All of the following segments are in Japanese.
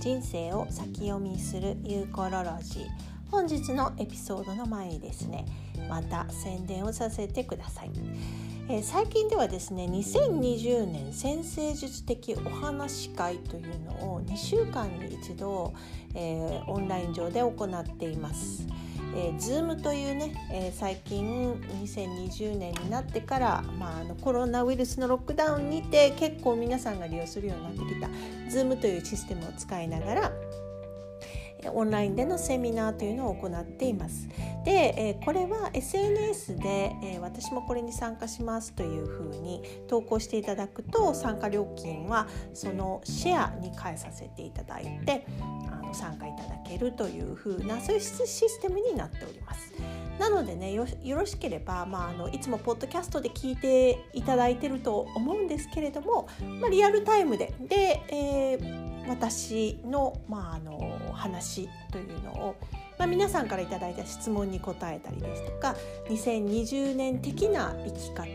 人生を先読みするユーコロロジー。本日のエピソードの前にですねまた宣伝をさせてください、えー、最近ではですね2020年先生術的お話会というのを2週間に一度、えー、オンライン上で行っています。えー、Zoom というね、えー、最近2020年になってから、まあ、あのコロナウイルスのロックダウンにて結構皆さんが利用するようになってきた Zoom というシステムを使いながらオンラインでのセミナーというのを行っています。で、えこれは SNS で、え私もこれに参加しますというふうに投稿していただくと参加料金はそのシェアに変えさせていただいて参加いただけるというふうなそういうシステムになっております。なのでねよろしければ、まあ、あのいつもポッドキャストで聞いていただいてると思うんですけれども、まあ、リアルタイムでで、えー、私の,、まあ、あの話というのを、まあ、皆さんから頂いた質問に答えたりですとか2020年的な生き方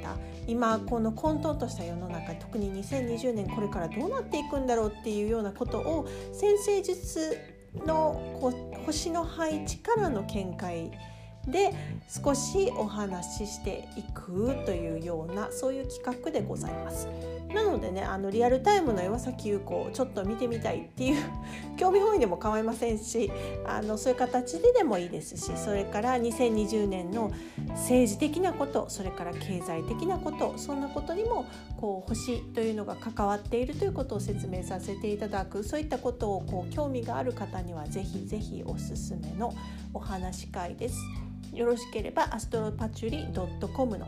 今この混沌とした世の中特に2020年これからどうなっていくんだろうっていうようなことを先生術のこ星の配置からの見解で少しお話ししていくというようなそういう企画でございます。なのでねあのリアルタイムの岩崎優子をちょっと見てみたいっていう 興味本位でも構いませんしあのそういう形ででもいいですしそれから2020年の政治的なことそれから経済的なことそんなことにもこう星というのが関わっているということを説明させていただくそういったことをこう興味がある方にはぜひぜひおすすめのお話し会です。よろしければアストロパチュリ .com の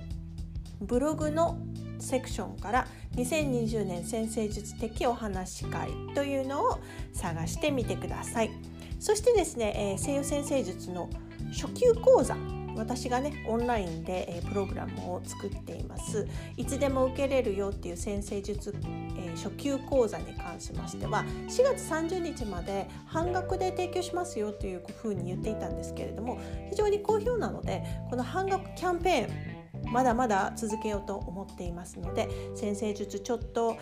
ブログのセクションから2020年先生術的お話会というのを探してみてください。そしてですね、えー、西洋先生術の初級講座私がねオンラインで、えー、プログラムを作っています。いつでも受けれるよっていう先生術、えー、初級講座に関しましては4月30日まで半額で提供しますよというふうに言っていたんですけれども非常に好評なのでこの半額キャンペーンまだまだ続けようと思っていますので先生術ちょっと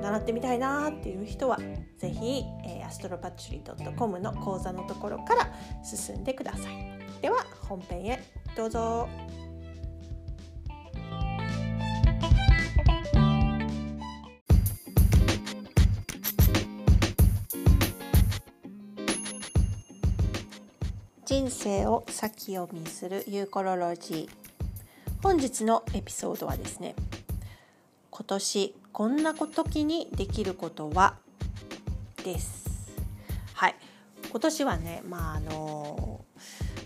習ってみたいなっていう人は是非、えー、アストロパッチュリー .com の講座のところから進んでください。では本編へどうぞ。人生を先読みするユーコロロジー本日のエピソードはですね今年こんな時にできることは？です。はい。今年はねまああの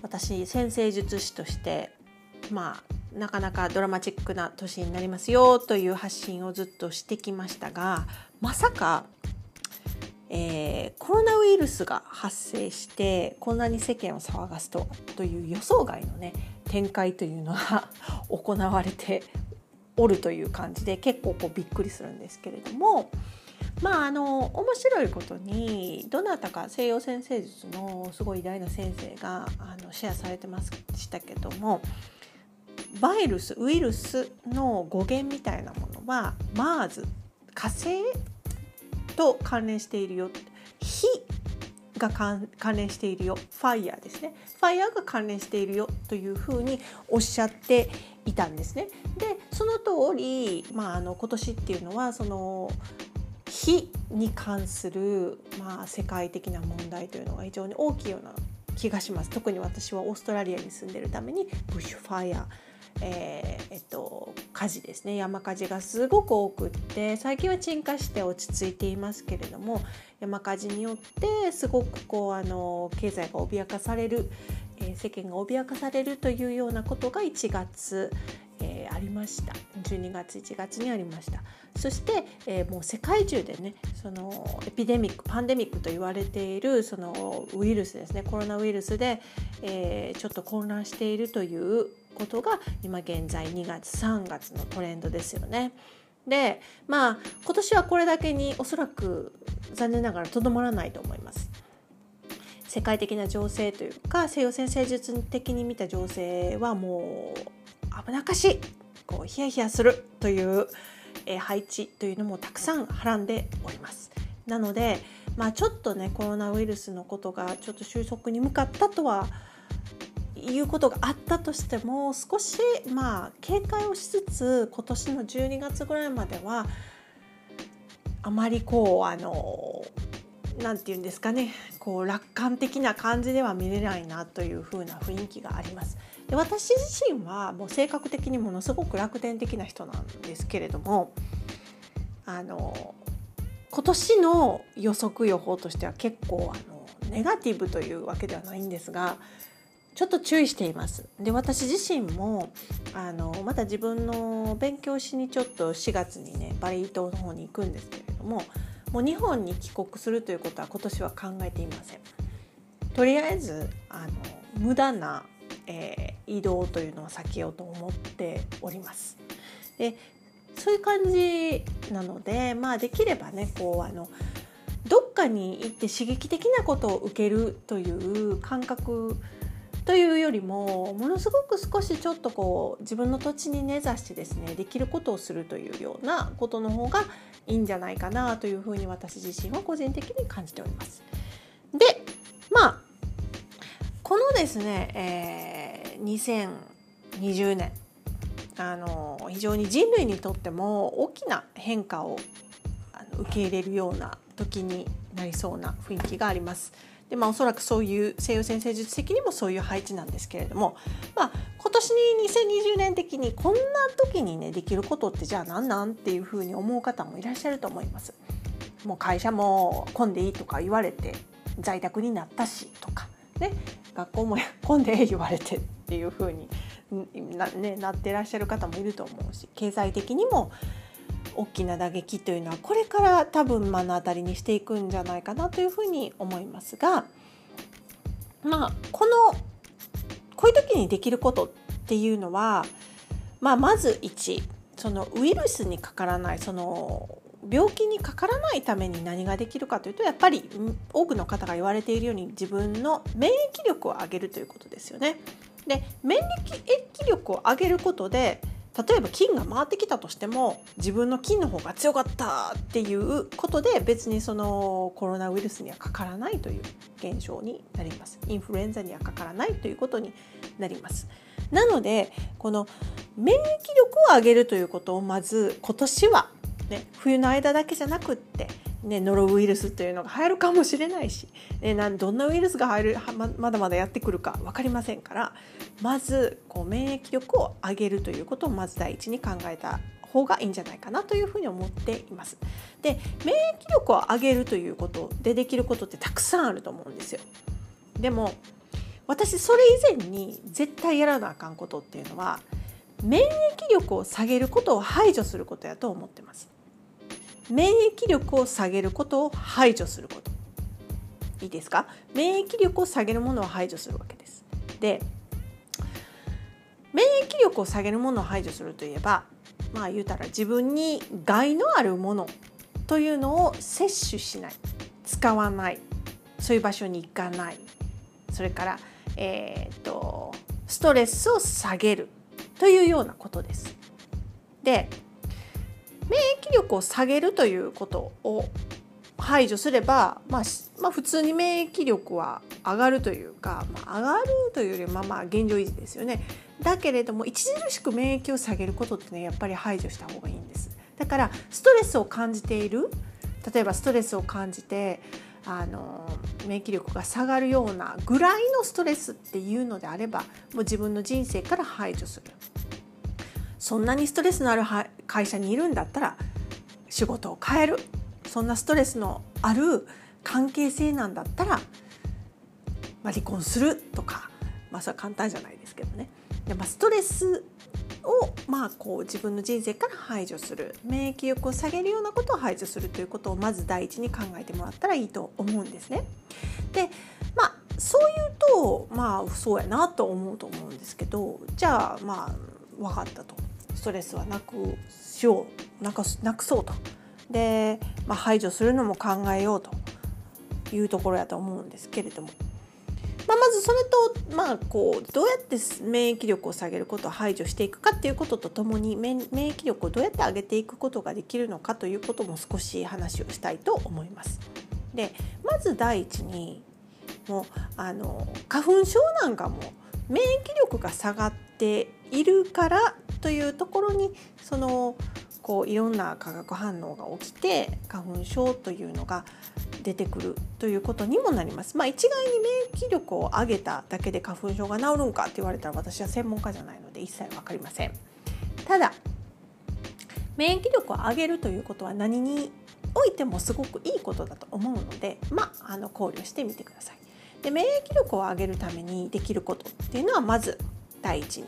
私先生術師としてまあなかなかドラマチックな年になりますよという発信をずっとしてきましたがまさか、えー、コロナウイルスが発生してこんなに世間を騒がすとという予想外のね展開というのが行われておるという感じで結構こうびっくりするんですけれどもまああの面白いことにどなたか西洋先生術のすごい偉大な先生があのシェアされてましたけどもバイルスウイルスの語源みたいなものはマーズ火星と関連しているよ。火が関連しているよ。ファイヤーですね。ファイヤーが関連しているよというふうにおっしゃっていたんですね。でその通り、まあ、あの今年っていうのはその火に関する、まあ、世界的な問題というのが非常に大きいような気がします。特に私はオーストラリアに住んでるためにブッシュファイヤーえー、えっと、火事ですね。山火事がすごく多くって最近は鎮火して落ち着いていますけれども山火事によってすごくこうあの経済が脅かされる、えー、世間が脅かされるというようなことが1月、えー、ありました。12月1月にありました。そして、えー、もう世界中でねそのエピデミックパンデミックと言われているそのウイルスですね。コロナウイルスで、えー、ちょっと混乱しているということが今現在2月3月のトレンドですよね。でまあ今年はこれだけにおそらく残念ながらとどまらないと思います。世界的な情勢というか西洋先生術的に見た情勢はもう危なっかしいこうヒヤヒヤするという、え配置というのもたくさんはらんでおります。なのでまあ、ちょっとねコロナウイルスのことがちょっと収束に向かったとはいうことがあったとしても少しまあ警戒をしつつ今年の12月ぐらいまではあまりこうあの何て言うんですかねこう楽観的な感じでは見れないなという風な雰囲気があります。で私自身はもう性格的にものすごく楽天的な人なんですけれどもあの今年の予測予報としては結構あのネガティブというわけではないんですがちょっと注意しています。で私自身もあのまた自分の勉強しにちょっと4月にねバリ島の方に行くんですけれどももう日本に帰国するということは今年は考えていません。とりあえずあの無駄な、えー、移動というのは避けようと思っております。でそういう感じなのでまあできればねこうあのどっかに行って刺激的なことを受けるという感覚というよりもものすごく少しちょっとこう自分の土地に根ざしてですねできることをするというようなことの方がいいんじゃないかなというふうに私自身は個人的に感じております。でまあこのですね、えー、2020年あの非常に人類にとっても大きな変化を受け入れるような時になりそうな雰囲気があります。でまあ、おそらくそういう西洋先生術的にもそういう配置なんですけれども、まあ、今年に2020年的にこんな時にねできることってじゃあ何なんっていうふうに思う方もいらっしゃると思います。もう会社も混んでいいとか言われて在宅になったしとか、ね、学校も混んで言われてっていうふうにな,、ね、なってらっしゃる方もいると思うし経済的にも大きな打撃というのはこれから多分目の当たりにしていくんじゃないかなというふうに思いますがまあこのこういう時にできることっていうのは、まあ、まず1そのウイルスにかからないその病気にかからないために何ができるかというとやっぱり多くの方が言われているように自分の免疫力を上げるということですよね。で免疫力を上げることで例えば菌が回ってきたとしても自分の菌の方が強かったっていうことで別にそのコロナウイルスにはかからないという現象になります。インフルエンザにはかからないということになります。なのでこの免疫力を上げるということをまず今年は、ね、冬の間だけじゃなくってね、ノロウイルスというのが流行るかもしれないし、ね、なんどんなウイルスが入るままだまだやってくるか分かりませんからまずこう免疫力を上げるということをまず第一に考えた方がいいんじゃないかなというふうに思っています。で免疫力を上げるということでできることってたくさんあると思うんですよ。でも私それ以前に絶対やらなあかんことっていうのは免疫力を下げることを排除することやと思ってます。免疫力を下げることを排除すること。いいですか？免疫力を下げるものを排除するわけです。で免疫力を下げるものを排除するといえばまあ言うたら自分に害のあるものというのを摂取しない。使わない。そういう場所に行かない。それから、えーとストレスを下げるというようなことです。で免疫力を下げるということを排除すれば、まあ、まあ、普通に免疫力は上がるというか、まあ、上がるというよりまあまあ現状維持ですよね。だけれども著しく免疫を下げることってねやっぱり排除した方がいいんです。だからストレスを感じている例えばストレスを感じてあの免疫力が下がるようなぐらいのストレスっていうのであればもう自分の人生から排除する。そんなにストレスのある会社にいるんだったら仕事を変える。そんなストレスのある関係性なんだったら、まあ、離婚するとか、まあ、それは簡単じゃないですけどね。で、まあ、ストレスを、まあ、こう自分の人生から排除する。免疫力を下げるようなことを排除するということをまず第一に考えてもらったらいいと思うんですね。でまあそう言うとまあそうやなと思うと思うんですけどじゃあまあ分かったと。ストレスはなくしようなくなくそうとで、まあ、排除するのも考えようというところやと思うんですけれども、まあ、まずそれと、まあ、こうどうやって免疫力を下げることを排除していくかっていうこととともに免疫力をどうやって上げていくことができるのかということも少し話をしたいと思います。でまず第一にもうあの花粉症なんかも免疫力が下がっているからというところにそのこういろんな化学反応が起きて花粉症というのが出てくるということにもなります。まあ、一概に免疫力を上げただけで花粉症が治るんかって言われたら私は専門家じゃないので一切分かりません。ただ免疫力を上げるということは何においてもすごくいいことだと思うので、まあ、あの考慮してみてください。で免疫力を上げるためにできることっていうのはまず第一に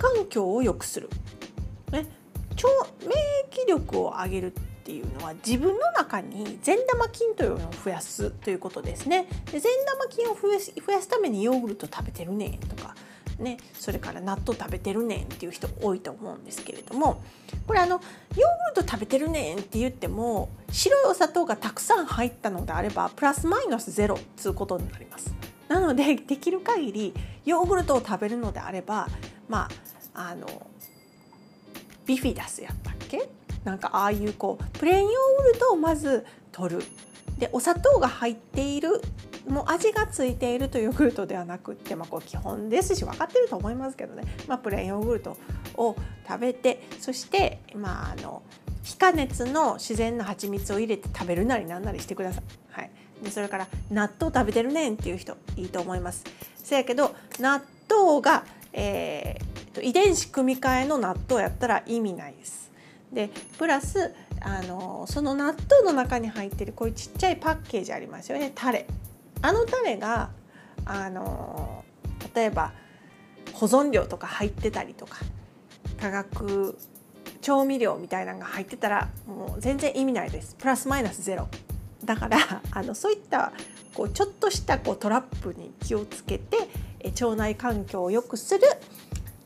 環境を良くする、ね、腸免疫力を上げるっていうのは自分の中に善玉菌というのを増やすということですね。で善玉菌を増やす増やすためにヨーグルト食べてるねとか。ね、それから納豆食べてるねんっていう人多いと思うんですけれども。これあのヨーグルト食べてるねんって言っても白いお砂糖がたくさん入ったのであればプラスマイナスゼロつうことになります。なのでできる限りヨーグルトを食べるのであればまああのビフィダスやったっけ？なんかああいうこうプレーンヨーグルトをまず取るでお砂糖が入っているもう味がついているというヨーグルトではなくって、まあ、こう基本ですし分かってると思いますけどね、まあ、プレーンヨーグルトを食べてそして、まあ、あの非加熱の自然な蜂蜜を入れて食べるなりなんなりしてください。はい、でそれから納豆食べてるねんっていう人いいと思います。せやけど納豆が、えー、遺伝子組み換えの納豆やったら意味ないです。でプラスあのその納豆の中に入ってるこういうちっちゃいパッケージありますよね。タレ。あのタレがあの例えば保存料とか入ってたりとか化学調味料みたいなのが入ってたらもう全然意味ないです。プラスマイナスゼロ。だからあのそういったこうちょっとしたこうトラップに気をつけて腸内環境を良くする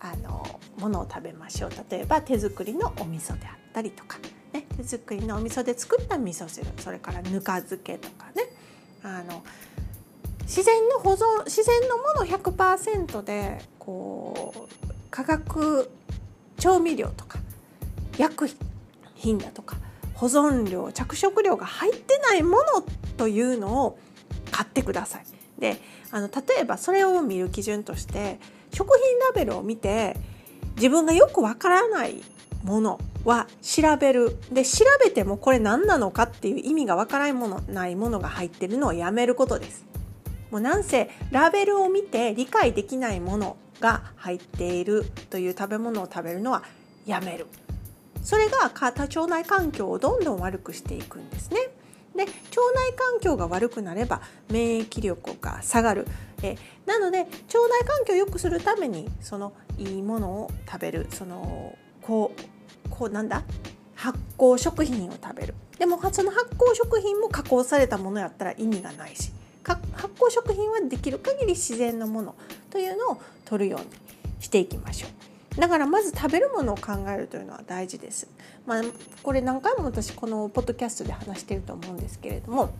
あのものを食べましょう。例えば手作りのお味噌であったりとか、ね、手作りのお味噌で作った味噌汁。それからぬか漬けとかね。あの自然の保存自然のもの100%でこう化学調味料とか薬品だとか保存料着色料が入ってないものというのを買ってください。であの例えばそれを見る基準として食品ラベルを見て自分がよくわからないものは調べるで調べてもこれ何なのかっていう意味がわからないものないものが入ってるのをやめることです。もうなんせラベルを見て理解できないものが入っているという食べ物を食べるのはやめるそれが腸内環境をどんどん悪くしていくんですね。で腸内環境が悪くなれば免疫力が下がる。えなので腸内環境を良くするためにそのいいものを食べる。そのこうこうなんだ？発酵食品を食べる。でもその発酵食品も加工されたものやったら意味がないし発酵食品はできる限り自然のものというのを取るようにしていきましょう。だからまず食べるものを考えるというのは大事です。まあ、これ何回も私このポッドキャストで話していると思うんですけれども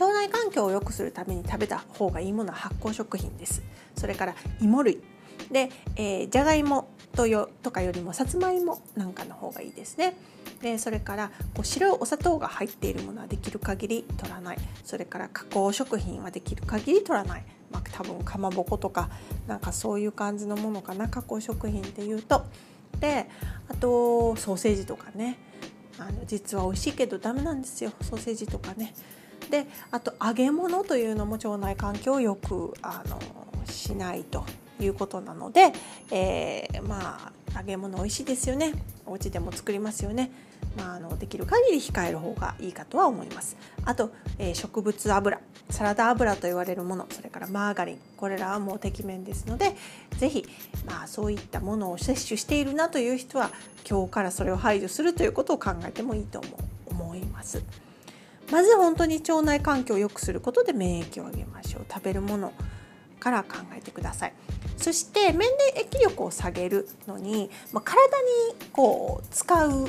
腸内環境を良くするために食べた方がいいものは発酵食品です。それから芋類で、えー、じゃがいもとよとかよりもさつまいもなんかの方がいいですね。でそれからこう白いお砂糖が入っているものはできる限り取らないそれから加工食品はできる限り取らない、まあ、多分かまぼことかなんかそういう感じのものかな加工食品っていうとであとソーセージとかねあの実は美味しいけどダメなんですよソーセージとかね。であと揚げ物というのも腸内環境をよくあのしないということなので、えー、まあ揚げ物美味しいですよねお家でも作りますよね。まあ、あのできる限り控える方がいいかとは思います。あと、えー、植物油サラダ油と言われるものそれからマーガリンこれらはもうてきめんですので是非、まあ、そういったものを摂取しているなという人は今日からそれを排除するということを考えてもいいと思思います。まず本当に腸内環境を良くすることで免疫を上げましょう食べるものから考えてください。そして免疫力を下げるのに、まあ、体にこう使う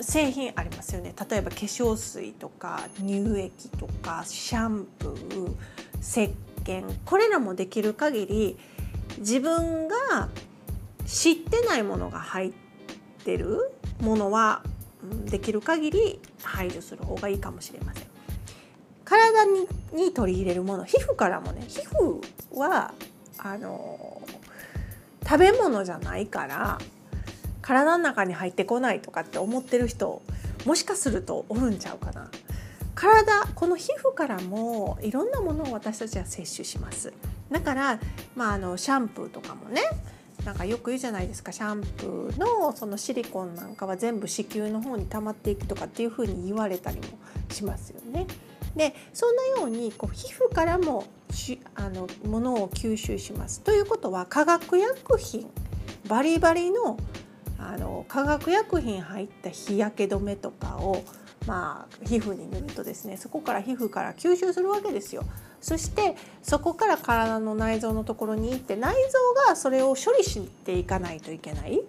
製品ありますよね例えば化粧水とか乳液とかシャンプー石鹸これらもできる限り自分が知ってないものが入ってるものはできる限り排除する方がいいかもしれません。体にに取り入れるもの皮膚からもね皮膚はあの食べ物じゃないから体の中に入ってこないとかって思ってる人もしかするとおるんちゃうかな。体この皮膚からもいろんなものを私たちは摂取しますだから、まあ、あのシャンプーとかもねなんかよく言うじゃないですかシャンプーのそのシリコンなんかは全部子宮の方に溜まっていくとかっていうふうに言われたりもしますよね。でそんなようにこう皮膚からもしあのものを吸収します。ということは化学薬品バリバリのあの化学薬品入った日焼け止めとかをまあ、皮膚に塗るとですねそこから皮膚から吸収するわけですよ。そしてそこから体の内臓のところに行って内臓がそれを処理していかないといけない。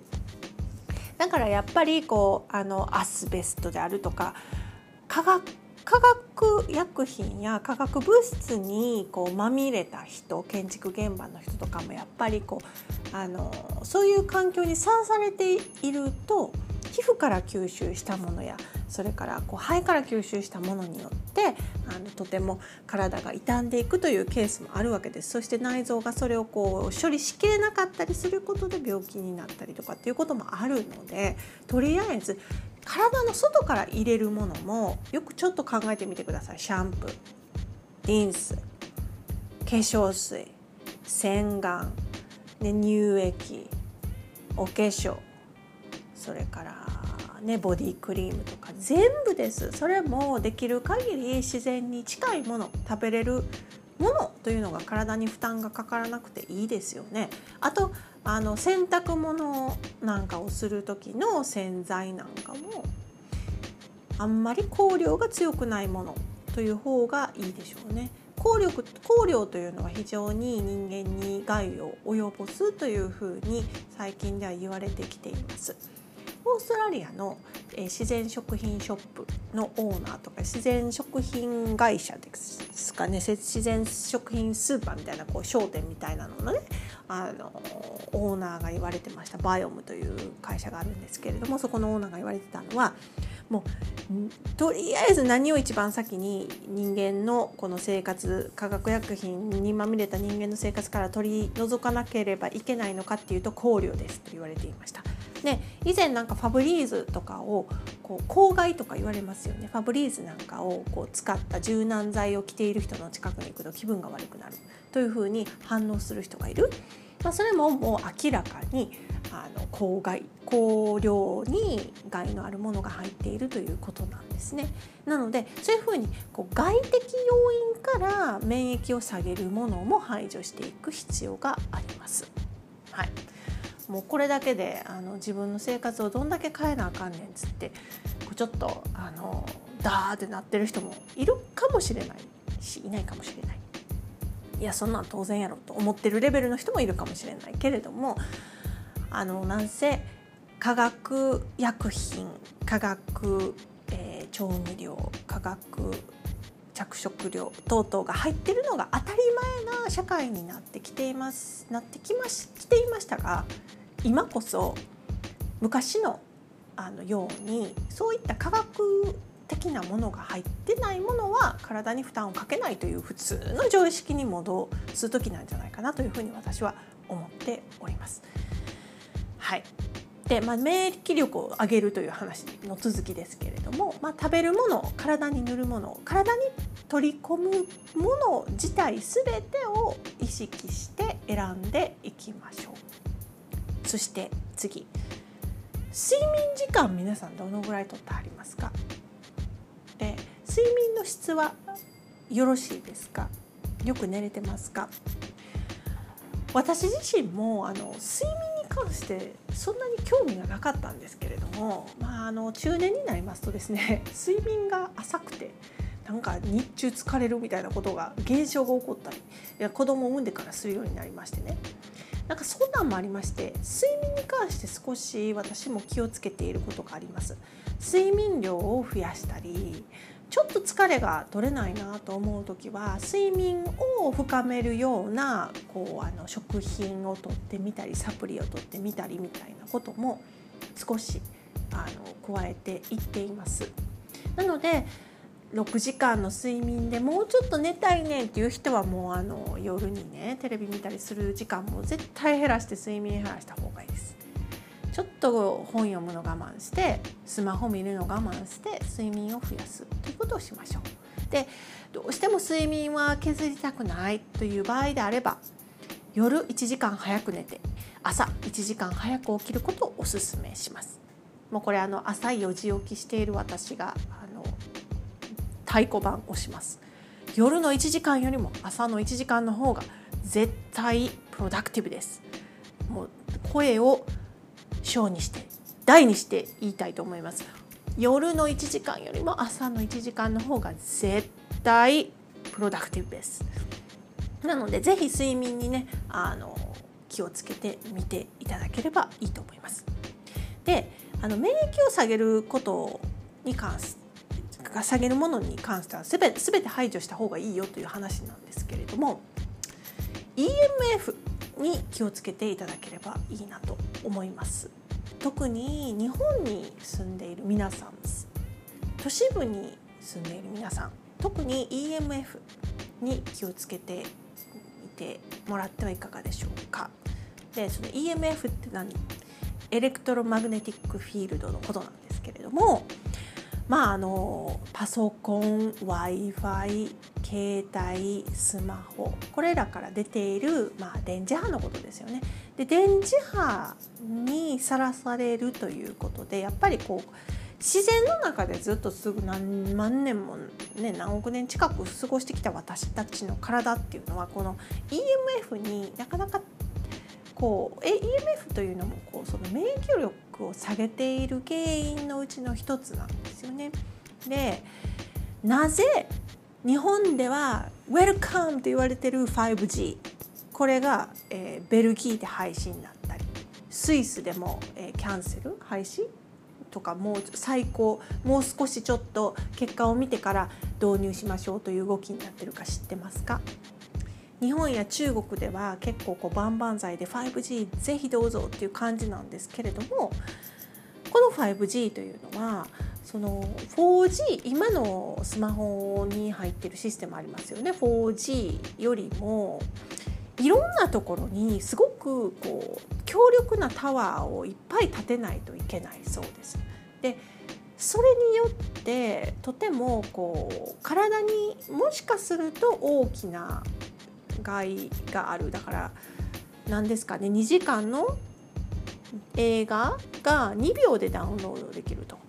だからやっぱりこうあのアスベストであるとか化学化学薬品や化学物質にこうまみれた人建築現場の人とかもやっぱりこうあのそういう環境にさらされていると皮膚から吸収したものやそれからこう肺から吸収したものによってあのとても体が傷んでいくというケースもあるわけです。そして内臓がそれをこう処理しきれなかったりすることで病気になったりとかっていうこともあるのでとりあえず体の外から入れるものもよくちょっと考えてみてください。シャンプー。リンス。化粧水。洗顔、ね、乳液。お化粧。それからねボディクリームとか。全部です。それもできる限り自然に近いもの食べれるものというのが体に負担がかからなくていいですよね。あとあの洗濯物なんかをする時の洗剤なんかもあんまり香料が強くないものという方がいいでしょうね。香力香料というのは非常に人間に害を及ぼすというふうに最近では言われてきています。オーストラリアの、え、自然食品ショップのオーナーとか自然食品会社ですかね自然食品スーパーみたいなこう商店みたいなののねあのオーナーが言われてましたバイオムという会社があるんですけれどもそこのオーナーが言われてたのはもうとりあえず何を一番先に人間のこの生活化学薬品にまみれた人間の生活から取り除かなければいけないのかっていうと香料ですと言われていました。で以前なんかファブリーズとかをこう公害とか言われますよねファブリーズなんかをこう使った柔軟剤を着ている人の近くに行くと気分が悪くなるというふうに反応する人がいる、まあ、それももう明らかにあの公害香料に害のあるものが入っているということなんですね。なのでそういうふうにこう外的要因から免疫を下げるものも排除していく必要があります。はい、もうこれだけであの自分の生活をどんだけ変えなあかんねんっつってちょっとあのダーってなってる人もいるかもしれないしいないかもしれない。いやそんなん当然やろと思ってるレベルの人もいるかもしれないけれどもあのなんせ化学薬品化学、えー、調味料化学着色料等々が入ってるのが当たり前な社会になってきていますなってきまし来ていましたが今こそ昔のあのようにそういった科学的なものが入ってないものは体に負担をかけないという普通の常識に戻す時なんじゃないかなというふうに私は思っております。はい、で、まあ、免疫力を上げるという話の続きですけれども、まあ、食べるもの体に塗るもの体に取り込むもの自体全てを意識して選んでいきましょう。そして次。睡眠時間皆さんどのぐらいとってありますか？で睡眠の質はよろしいですか？よく寝れてますか？私自身もあの睡眠関してそんなに興味がなかったんですけれども、まあ、あの中年になりますとですね 睡眠が浅くてなんか日中疲れるみたいなことが現象が起こったりいや子供を産んでからするようになりましてね。なんかそんなんもありまして睡眠に関して少し私も気をつけていることがあります。睡眠量を増やしたりちょっと疲れが取れないなと思う時は睡眠を深めるようなこうあの食品をとってみたりサプリをとってみたりみたいなことも少しあの加えていっています。なので6時間の睡眠でもうちょっと寝たいねんっていう人はもうあの夜にねテレビ見たりする時間も絶対減らして睡眠減らした方がいいです。ちょっと本読むの我慢してスマホ見るの我慢して睡眠を増やす。ということをしましょう。でどうしても睡眠は削りたくないという場合であれば夜1時間早く寝て朝1時間早く起きることをおすすめします。もうこれあの朝4時起きしている私があの太鼓判をします。夜の1時間よりも朝の1時間の方が絶対プロダクティブです。もう声を小にして大にして言いたいと思います。夜の1時間よりも朝の1時間の方が絶対プロダクティブです。なのでぜひ睡眠にねあの気をつけてみていただければいいと思います。であの免疫を下げることに関し下げるものに関してはすべて全て排除した方がいいよという話なんですけれども EMF に気をつけていただければいいなと思います。特に日本に住んでいる皆さん都市部に住んでいる皆さん特に EMF に気をつけてみてもらってはいかがでしょうか。でその EMF って何？エレクトロマグネティックフィールドのことなんですけれどもまああのパソコン w i f i 携帯スマホこれらから出ている、まあ、電磁波のことですよね。で電磁波にさらされるということでやっぱりこう自然の中でずっとすぐ何万年も、ね、何億年近く過ごしてきた私たちの体っていうのはこの EMF になかなかこう EMF というのもこうその免疫力を下げている原因のうちの一つなんですよね。でなぜ日本では「ウェルカム」と言われてる 5G これが、えー、ベルギーで配信だったりスイスでも、えー、キャンセル廃止とかもう最高もう少しちょっと結果を見てから導入しましょうという動きになってるか知ってますか？日本や中国では結構こう万々歳で 5G ぜひどうぞっていう感じなんですけれどもこの 5G というのはその 4G 今のスマホに入ってるシステムありますよね 4G よりもいろんなところにすごくこう強力なタワーをいっぱい建てないといけないそうです。でそれによってとてもこう体にもしかすると大きな害があるだから何ですかね2時間の映画が2秒でダウンロードできると。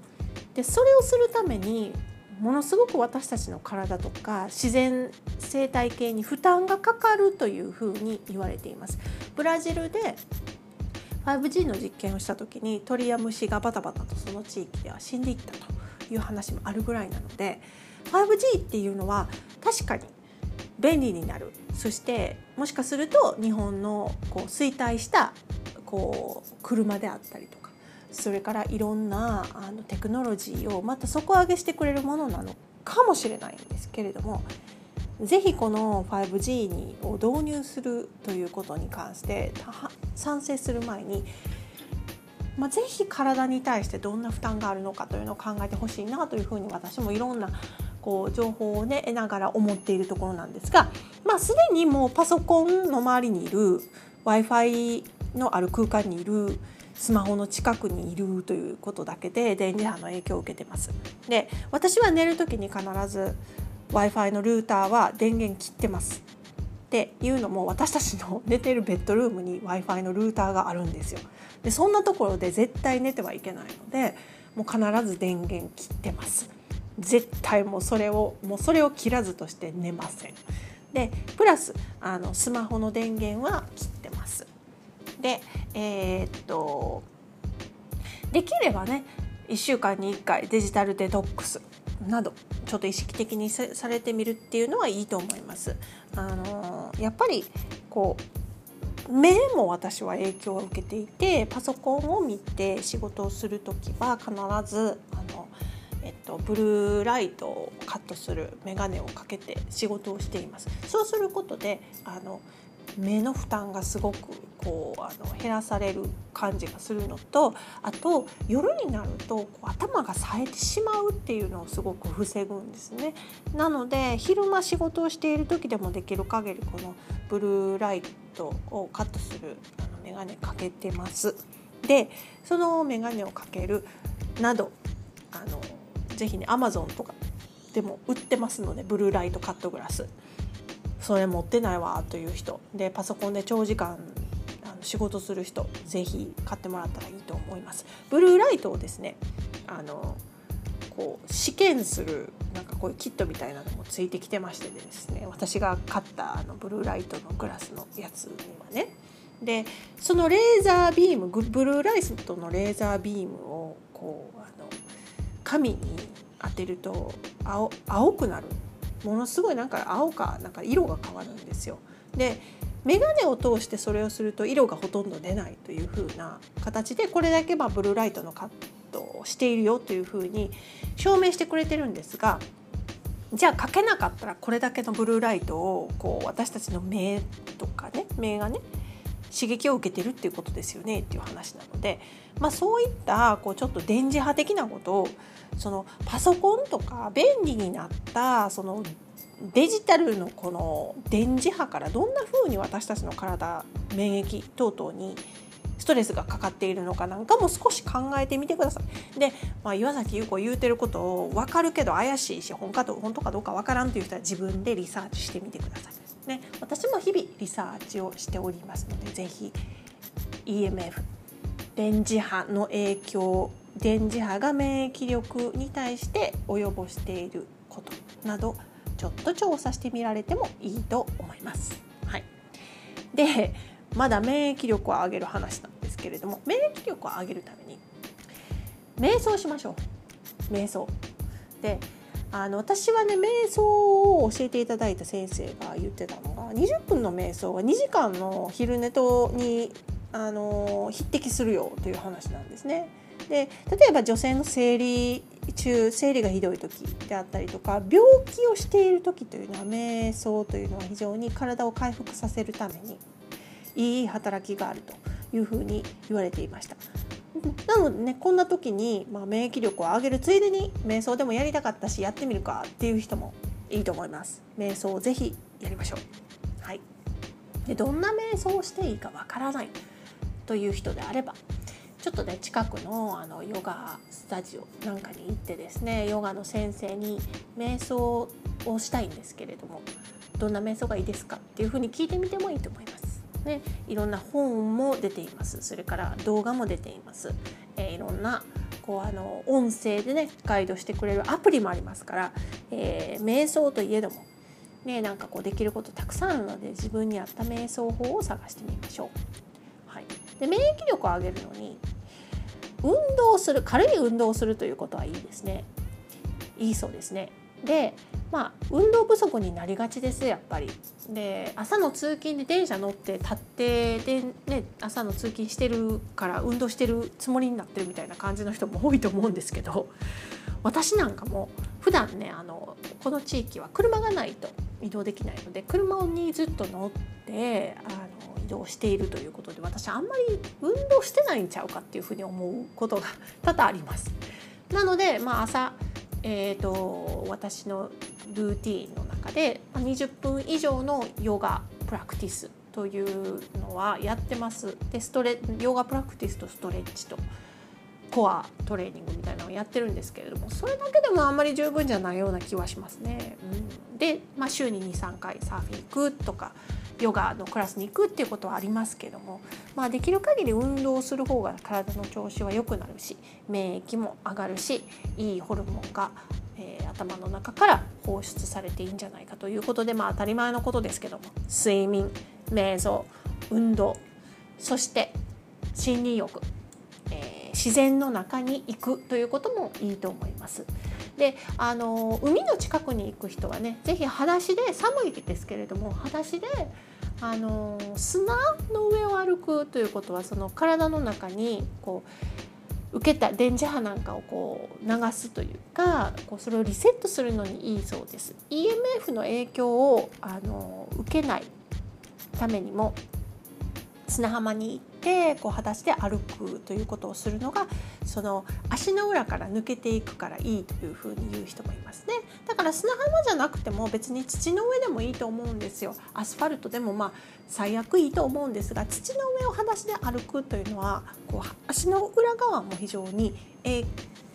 でそれをするためにものすごく私たちの体とか自然生態系に負担がかかるというふうに言われています。ブラジルで 5G の実験をした時に鳥や虫がバタバタとその地域では死んでいったという話もあるぐらいなので 5G っていうのは確かに便利になるそしてもしかすると日本のこう衰退したこう車であったりとかそれからいろんなあのテクノロジーをまた底上げしてくれるものなのかもしれないんですけれどもぜひこの 5G にを導入するということに関して賛成する前に、まあ、ぜひ体に対してどんな負担があるのかというのを考えてほしいなというふうに私もいろんなこう情報をね得ながら思っているところなんですが、まあ、すでにもうパソコンの周りにいる w i f i のある空間にいるスマホの近くにいるということだけで電磁波の影響を受けてます。で私は寝る時に必ず w i f i のルーターは電源切ってます。っていうのも私たちの寝てるベッドルームに w i f i のルーターがあるんですよ。でそんなところで絶対寝てはいけないのでもう必ず電源切ってます。絶対もうそれをもうそれを切らずとして寝ません。でプラスあのスマホの電源は切ってます。でえー、っとできればね1週間に1回デジタルデトックスなどちょっと意識的にされてみるっていうのはいいと思います。あのやっぱりこう目も私は影響を受けていてパソコンを見て仕事をする時は必ずあのえっと、ブルーライトをカットする眼鏡をかけて仕事をしていますそうすることであの目の負担がすごくこうあの減らされる感じがするのとあと夜になると頭が冴えてしまうっていうのをすごく防ぐんですね。なので昼間仕事をしている時でもできる限りこのブルーライトをカットするあのメガネかけてます。でそのメガネをかけるなどあのぜひねアマゾンとかでも売ってますのでブルーライトカットグラスそれ持ってないわという人でパソコンで長時間あの仕事する人ぜひ買ってもらったらいいと思います。ブルーライトをですねあのこう試験するなんかこういうキットみたいなのもついてきてましてですね私が買ったあのブルーライトのグラスのやつにはねでそのレーザービームブルーライトのレーザービームをこうあの紙に当てると青青くなるものすごいなんか青かなんか色が変わるんですよ。で眼鏡を通してそれをすると色がほとんど出ないというふうな形でこれだけまブルーライトのカットをしているよというふうに証明してくれてるんですがじゃあかけなかったらこれだけのブルーライトをこう私たちの目とかね目がね刺激を受けてるっていうことですよねっていう話なので、まあ、そういったこうちょっと電磁波的なことをそのパソコンとか便利になったそのデジタルのこの電磁波からどんな風に私たちの体免疫等々にストレスがかかっているのかなんかも少し考えてみてください。で、まあ、岩崎優子言うてることを分かるけど怪しいし本かと本当かどうか分からんという人は自分でリサーチしてみてください。ね、私も日々リサーチをしておりますので是非 EMF 電磁波の影響電磁波が免疫力に対して及ぼしていることなどちょっと調査してみられてもいいと思います。はい、でまだ免疫力を上げる話なんですけれども免疫力を上げるために瞑想しましょう瞑想。であの私はね瞑想を教えていただいた先生が言ってたのが20分の瞑想は2時間の昼寝とにあの匹敵するよという話なんですね。で例えば女性の生理中生理がひどい時であったりとか病気をしている時というのは瞑想というのは非常に体を回復させるためにいい働きがあるというふうに言われていました。なのでねこんな時に、まあ、免疫力を上げるついでに瞑想でもやりたかったしやってみるかっていう人もいいと思います瞑想をぜひやりましょうはいでどんな瞑想をしていいかわからないという人であればちょっとね近くのあのヨガスタジオなんかに行ってですねヨガの先生に瞑想をしたいんですけれどもどんな瞑想がいいですかっていうふうに聞いてみてもいいと思います。ね、いろんな本も出ていますそれから動画も出ています、えー、いろんなこうあの音声でねガイドしてくれるアプリもありますから、えー、瞑想といえどもねなんかこうできることたくさんあるので自分に合った瞑想法を探してみましょう。はい、で免疫力を上げるのに運動する軽い運動をするということはいいですね。いいそうですね。でまあ運動不足になりがちですやっぱり。で朝の通勤で電車乗って立ってで、ね、朝の通勤してるから運動してるつもりになってるみたいな感じの人も多いと思うんですけど私なんかも普段ねあのこの地域は車がないと移動できないので車にずっと乗ってあの移動しているということで私あんまり運動してないんちゃうかっていうふうに思うことが多々あります。なので、まあ、朝えーと、私のルーティンの中で20分以上のヨガプラクティスというのはやってます。でストレヨガプラクティスとストレッチとコアトレーニングみたいなのをやってるんですけれどもそれだけでもあんまり十分じゃないような気はしますね。うん、で、まあ、週に23回サーフィン行くとかヨガのクラスに行くっていうことはありますけども、まあ、できる限り運動する方が体の調子は良くなるし免疫も上がるしいいホルモンが、えー、頭の中から放出されていいんじゃないかということでまあ当たり前のことですけども睡眠瞑想運動そして森林浴、えー、自然の中に行くということもいいと思います。であの海の近くに行く人はね是非裸足で寒いですけれども裸足であの砂の上を歩くということはその体の中にこう受けた電磁波なんかをこう流すというかこうそれをリセットするのにいいそうです。EMF の影響をあの受けないためにも砂浜に行ってこう裸足で歩くということをするのがその足の裏から抜けていくからいいというふうに言う人もいますね。だから砂浜じゃなくても別に土の上でもいいと思うんですよ。アスファルトでもまあ最悪いいと思うんですが土の上を裸足で歩くというのはこう足の裏側も非常に、えー、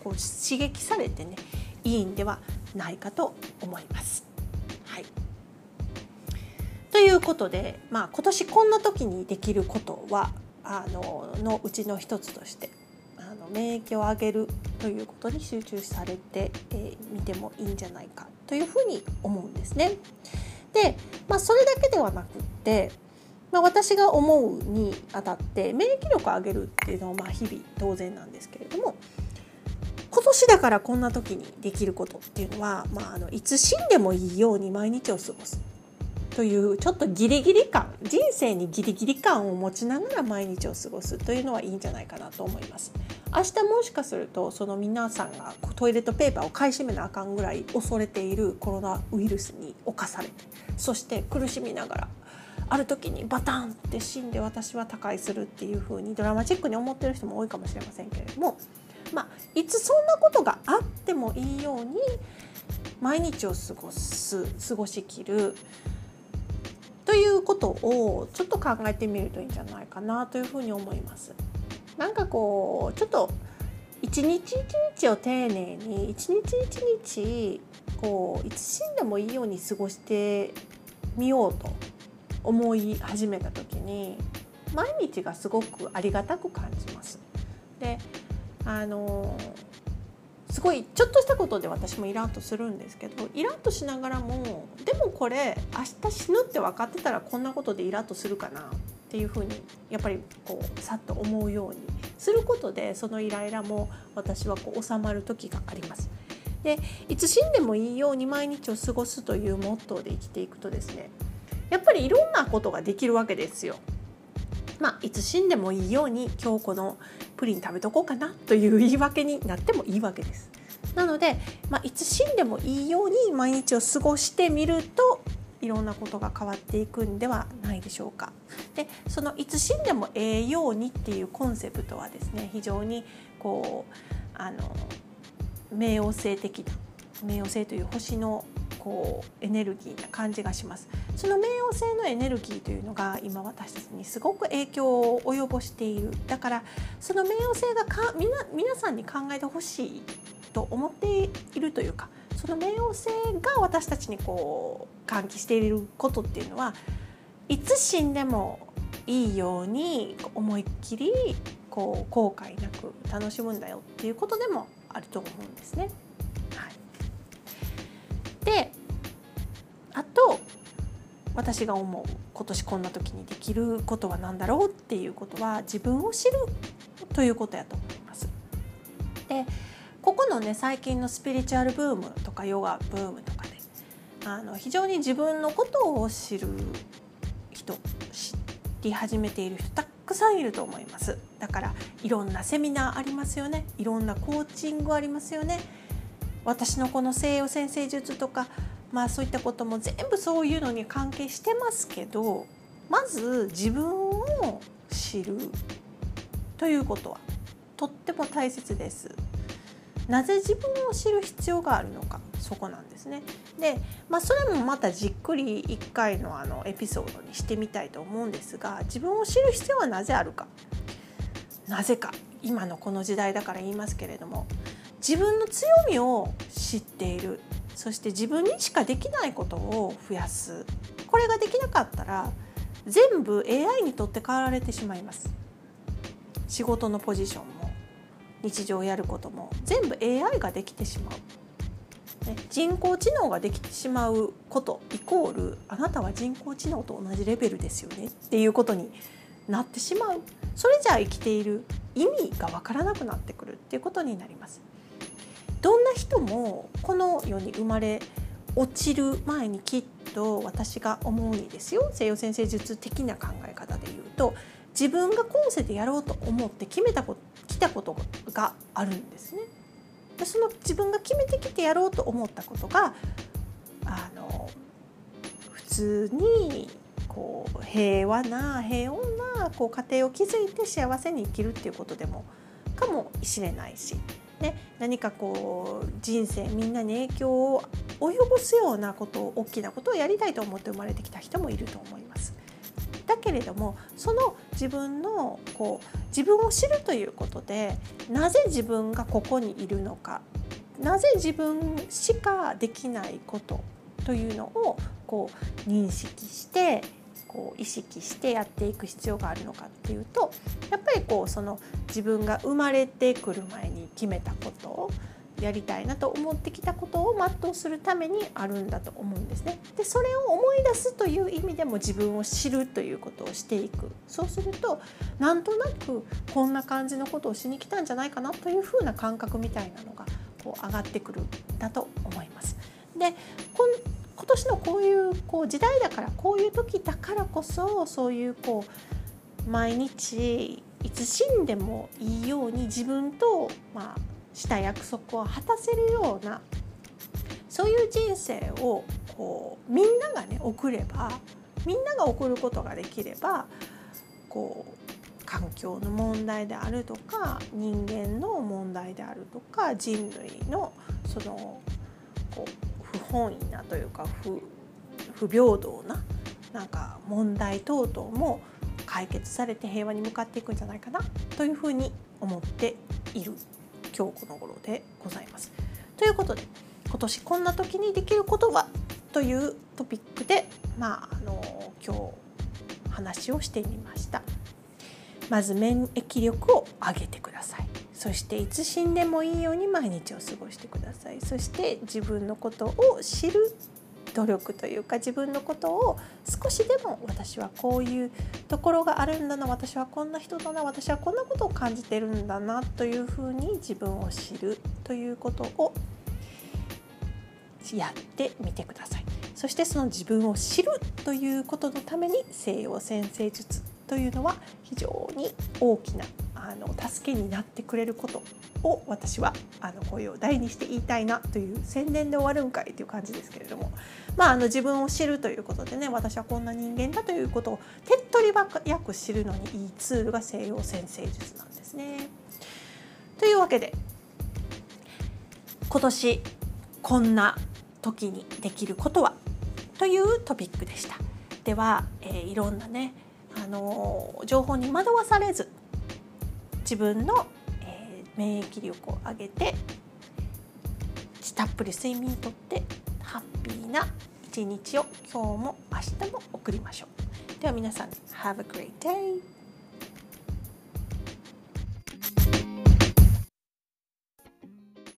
こう刺激されてねいいんではないかと思います。はい。ということで、まあ、今年こんな時にできることはあののうちの一つとして免疫を上げるということに集中されてみ、えー、てもいいんじゃないかというふうに思うんですね。で、まあ、それだけではなくって、まあ、私が思うにあたって免疫力を上げるっていうのはまあ日々当然なんですけれども今年だからこんな時にできることっていうのは、まあ、あのいつ死んでもいいように毎日を過ごすというちょっとギリギリ感人生にギリギリ感を持ちながら毎日を過ごすというのはいいんじゃないかなと思います。明日もしかするとその皆さんがトイレットペーパーを買い占めなあかんぐらい恐れているコロナウイルスに侵されそして苦しみながらある時にバタンって死んで私は他界するっていう風にドラマチックに思ってる人も多いかもしれませんけれどもまあ、いつそんなことがあってもいいように毎日を過ごす過ごしきるということをちょっと考えてみるといいんじゃないかなというふうに思います。なんかこうちょっと一日一日を丁寧に一日一日こういつ死んでもいいように過ごしてみようと思い始めた時に毎日がすごくありがたく感じます。であのすごいちょっとしたことで私もイラッとするんですけどイラッとしながらもでもこれ明日死ぬって分かってたらこんなことでイラッとするかなっていうふうにやっぱりこうさっと思うようにすることでそのイライラも私はこう収まる時があります。でいつ死んでもいいように毎日を過ごすというモットーで生きていくとですねやっぱりいろんなことができるわけですよ。まあ、いつ死んでもいいように今日このプリン食べとこうかなという言い訳になってもいいわけです。なので、まあ、いつ死んでもいいように毎日を過ごしてみるといろんなことが変わっていくんではないでしょうか。でそのいつ死んでもええようにっていうコンセプトはですね非常にこうあの冥王星的な冥王星という星のこうエネルギーな感じがしますその冥王星のエネルギーというのが今私たちにすごく影響を及ぼしているだからその冥王星がかみな皆さんに考えてほしいと思っているというかその冥王星が私たちにこう喚起していることっていうのはいつ死んでもいいように思いっきりこう後悔なく楽しむんだよっていうことでもあると思うんですね。であと私が思う今年こんな時にできることは何だろうっていうことは自分を知るということやと思います。でここのね最近のスピリチュアルブームとかヨガブームとかであの非常に自分のことを知る人知り始めている人たくさんいると思います。だからいろんなセミナーありますよね。いろんなコーチングありますよね。私のこの西洋先生術とかまあそういったことも全部そういうのに関係してますけどまず自分を知るということはとっても大切です。なぜ自分を知る必要があるのかそこなんですね。で、まあ、それもまたじっくり1回のあのエピソードにしてみたいと思うんですが自分を知る必要はなぜあるかなぜか今のこの時代だから言いますけれども自分の強みを知っている。そして自分にしかできないことを増やす。これができなかったら全部 AI にとって変わられてしまいます。仕事のポジションも日常やることも全部 AI ができてしまう、ね、人工知能ができてしまうことイコールあなたは人工知能と同じレベルですよね。っていうことになってしまう。それじゃあ生きている意味がわからなくなってくるっていうことになります。どんな人もこの世に生まれ落ちる前にきっと私が思うにですよ西洋先生術的な考え方で言うと自分が今世でやろうと思って決めたこと来たことがあるんですね。でその自分が決めてきてやろうと思ったことがあの普通にこう平和な平穏なこう家庭を築いて幸せに生きるっていうことでもかもしれないし、ね、何かこう人生みんなに影響を及ぼすようなことを大きなことをやりたいと思って生まれてきた人もいると思います。だけれどもその自分のこう自分を知るということでなぜ自分がここにいるのかなぜ自分しかできないことというのをこう認識してこう意識してやっていく必要があるのかっていうとやっぱりこうその自分が生まれてくる前に決めたことをやりたいなと思ってきたことを全うするためにあるんだと思うんですね。でそれを思い出すという意味でも自分を知るということをしていくそうするとなんとなくこんな感じのことをしに来たんじゃないかなというふうな感覚みたいなのがこう上がってくるんだと思います。で今年のこういうこう時代だからこういう時だからこそそういうこう毎日いつ死んでもいいように自分と、まあ、した約束を果たせるようなそういう人生をこうみんながね送ればみんなが送ることができればこう環境の問題であるとか人間の問題であるとか人類のそのこう不本意なというか不不平等ななんか問題等々も解決されて平和に向かっていくんじゃないかなというふうに思っている今日この頃でございます。ということで今年こんな時にできることはというトピックで、まあ、あの今日話をしてみました。まず免疫力を上げてください。そしていつ死んでもいいように毎日を過ごしてください。そして自分のことを知る努力というか自分のことを少しでも私はこういうところがあるんだな私はこんな人だな私はこんなことを感じてるんだなというふうに自分を知るということをやってみてください。そしてその自分を知るということのために西洋先生術というのは非常に大きなあの助けになってくれることを私はあの声を大にして言いたいなという宣伝で終わるんかいという感じですけれども、まあ、あの自分を知るということでね私はこんな人間だということを手っ取り早く知るのにいいツールが西洋先生術なんですね。というわけで今年こんな時にできることはというトピックでした。では、えー、いろんなねあの情報に惑わされず自分のえ免疫力を上げてたっぷり睡眠とってハッピーな一日を今日も明日も送りましょう。では皆さん Have a great day!